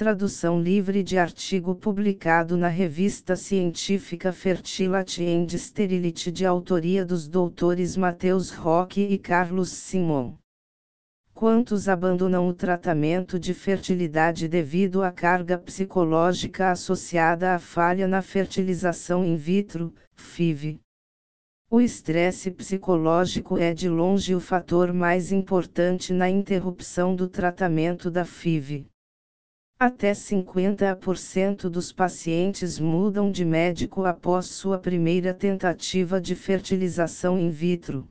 tradução livre de artigo publicado na revista científica Fertility and Sterility de autoria dos doutores Mateus Roque e Carlos Simon. Quantos abandonam o tratamento de fertilidade devido à carga psicológica associada à falha na fertilização in vitro, FIV? O estresse psicológico é de longe o fator mais importante na interrupção do tratamento da FIV. Até 50% dos pacientes mudam de médico após sua primeira tentativa de fertilização in vitro.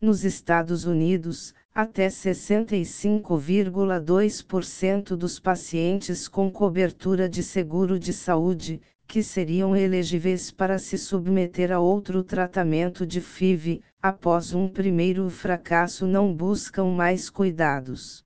Nos Estados Unidos, até 65,2% dos pacientes com cobertura de seguro de saúde, que seriam elegíveis para se submeter a outro tratamento de FIV, após um primeiro fracasso não buscam mais cuidados.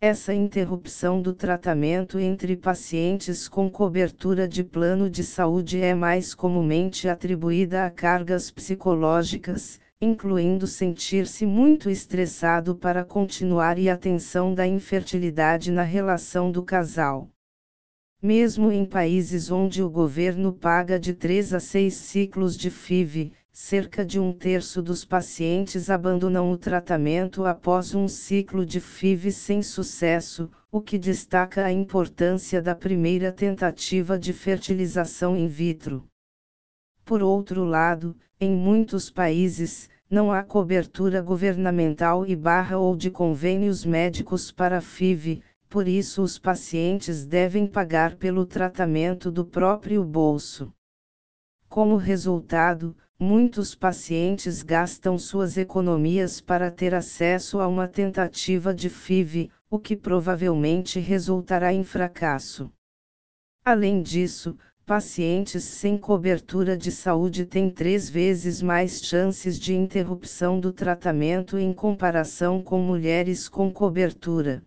Essa interrupção do tratamento entre pacientes com cobertura de plano de saúde é mais comumente atribuída a cargas psicológicas, incluindo sentir-se muito estressado para continuar e a tensão da infertilidade na relação do casal. Mesmo em países onde o governo paga de 3 a 6 ciclos de FIV, cerca de um terço dos pacientes abandonam o tratamento após um ciclo de FIV sem sucesso, o que destaca a importância da primeira tentativa de fertilização in vitro. Por outro lado, em muitos países, não há cobertura governamental e barra ou de convênios médicos para FIV, por isso os pacientes devem pagar pelo tratamento do próprio bolso. Como resultado, muitos pacientes gastam suas economias para ter acesso a uma tentativa de FIV, o que provavelmente resultará em fracasso. Além disso, pacientes sem cobertura de saúde têm três vezes mais chances de interrupção do tratamento em comparação com mulheres com cobertura.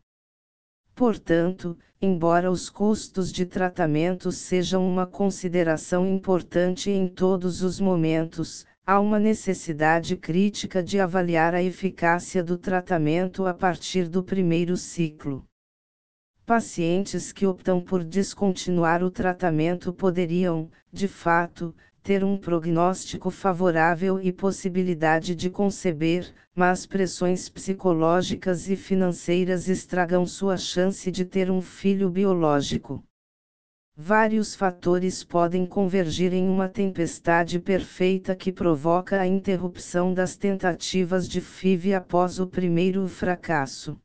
Portanto, embora os custos de tratamento sejam uma consideração importante em todos os momentos, há uma necessidade crítica de avaliar a eficácia do tratamento a partir do primeiro ciclo. Pacientes que optam por descontinuar o tratamento poderiam, de fato, ter um prognóstico favorável e possibilidade de conceber, mas pressões psicológicas e financeiras estragam sua chance de ter um filho biológico. Vários fatores podem convergir em uma tempestade perfeita que provoca a interrupção das tentativas de FIV após o primeiro fracasso.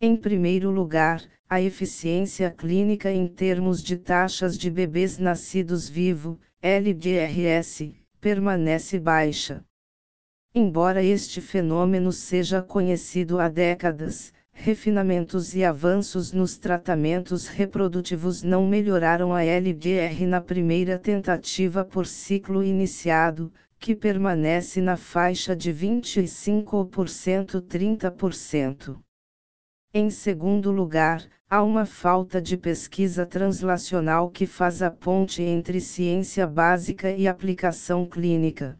Em primeiro lugar, a eficiência clínica em termos de taxas de bebês nascidos vivo, LDRS, permanece baixa. Embora este fenômeno seja conhecido há décadas, refinamentos e avanços nos tratamentos reprodutivos não melhoraram a LDR na primeira tentativa por ciclo iniciado, que permanece na faixa de 25%-30%. Em segundo lugar, há uma falta de pesquisa translacional que faz a ponte entre ciência básica e aplicação clínica.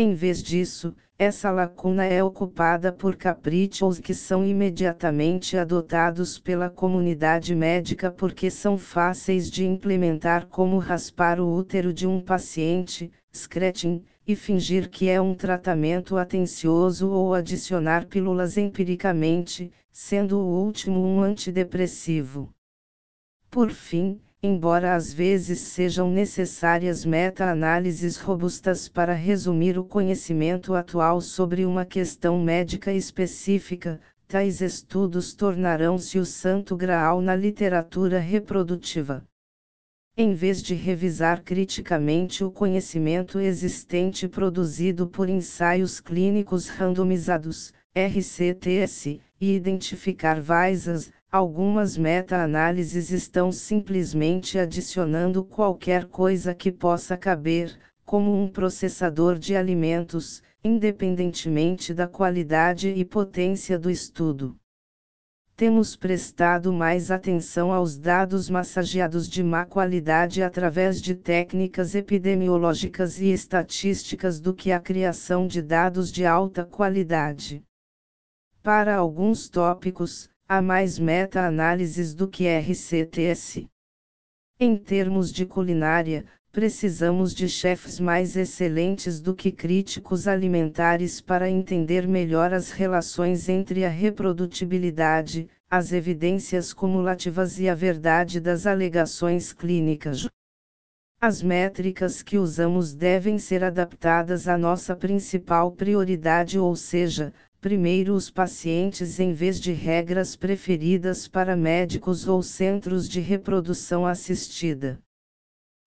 Em vez disso, essa lacuna é ocupada por caprichos que são imediatamente adotados pela comunidade médica porque são fáceis de implementar, como raspar o útero de um paciente, scratching, e fingir que é um tratamento atencioso ou adicionar pílulas empiricamente, sendo o último um antidepressivo. Por fim, embora às vezes sejam necessárias meta-análises robustas para resumir o conhecimento atual sobre uma questão médica específica, tais estudos tornarão-se o santo graal na literatura reprodutiva. Em vez de revisar criticamente o conhecimento existente produzido por ensaios clínicos randomizados, RCTS, e identificar vaisas, algumas meta-análises estão simplesmente adicionando qualquer coisa que possa caber, como um processador de alimentos, independentemente da qualidade e potência do estudo. Temos prestado mais atenção aos dados massageados de má qualidade através de técnicas epidemiológicas e estatísticas do que a criação de dados de alta qualidade. Para alguns tópicos, há mais meta-análises do que RCTS. Em termos de culinária, precisamos de chefes mais excelentes do que críticos alimentares para entender melhor as relações entre a reprodutibilidade, as evidências cumulativas e a verdade das alegações clínicas. As métricas que usamos devem ser adaptadas à nossa principal prioridade, ou seja, primeiro os pacientes em vez de regras preferidas para médicos ou centros de reprodução assistida.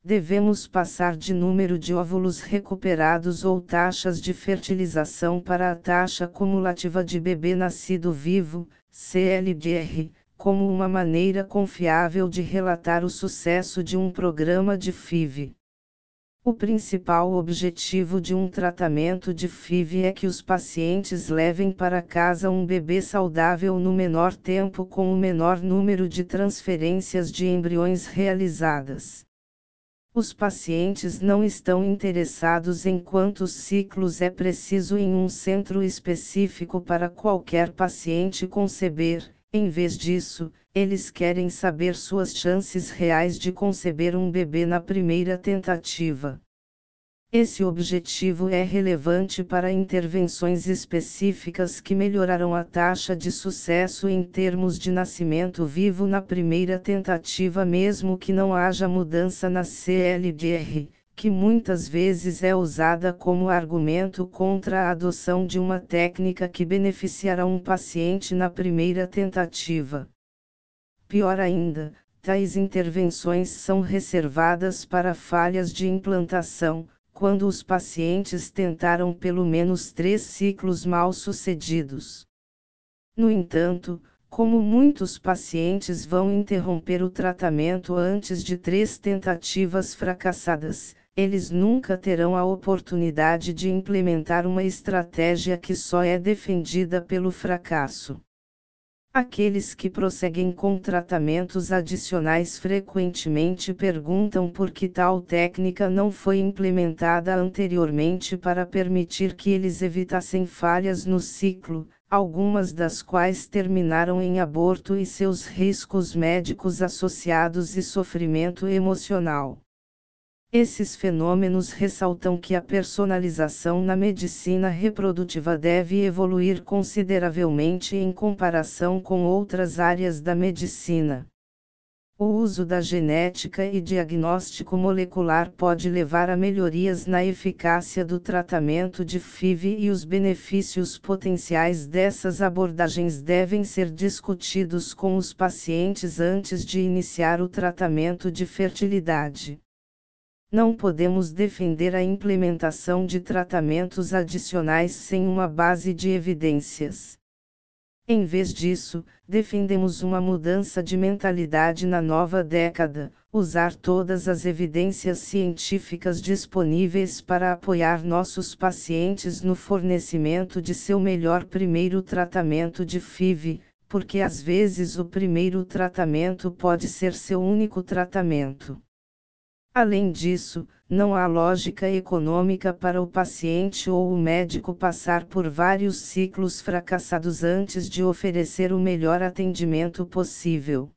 Devemos passar de número de óvulos recuperados ou taxas de fertilização para a taxa cumulativa de bebê nascido vivo, CLDR, como uma maneira confiável de relatar o sucesso de um programa de FIV. O principal objetivo de um tratamento de FIV é que os pacientes levem para casa um bebê saudável no menor tempo com o menor número de transferências de embriões realizadas. Os pacientes não estão interessados em quantos ciclos é preciso em um centro específico para qualquer paciente conceber, em vez disso, eles querem saber suas chances reais de conceber um bebê na primeira tentativa. Esse objetivo é relevante para intervenções específicas que melhorarão a taxa de sucesso em termos de nascimento vivo na primeira tentativa, mesmo que não haja mudança na CLDR, que muitas vezes é usada como argumento contra a adoção de uma técnica que beneficiará um paciente na primeira tentativa. Pior ainda, tais intervenções são reservadas para falhas de implantação quando os pacientes tentaram pelo menos três ciclos mal sucedidos. No entanto, como muitos pacientes vão interromper o tratamento antes de três tentativas fracassadas, eles nunca terão a oportunidade de implementar uma estratégia que só é defendida pelo fracasso. Aqueles que prosseguem com tratamentos adicionais frequentemente perguntam por que tal técnica não foi implementada anteriormente para permitir que eles evitassem falhas no ciclo, algumas das quais terminaram em aborto e seus riscos médicos associados e sofrimento emocional. Esses fenômenos ressaltam que a personalização na medicina reprodutiva deve evoluir consideravelmente em comparação com outras áreas da medicina. O uso da genética e diagnóstico molecular pode levar a melhorias na eficácia do tratamento de FIV e os benefícios potenciais dessas abordagens devem ser discutidos com os pacientes antes de iniciar o tratamento de fertilidade. Não podemos defender a implementação de tratamentos adicionais sem uma base de evidências. Em vez disso, defendemos uma mudança de mentalidade na nova década, usar todas as evidências científicas disponíveis para apoiar nossos pacientes no fornecimento de seu melhor primeiro tratamento de FIV, porque às vezes o primeiro tratamento pode ser seu único tratamento. Além disso, não há lógica econômica para o paciente ou o médico passar por vários ciclos fracassados antes de oferecer o melhor atendimento possível.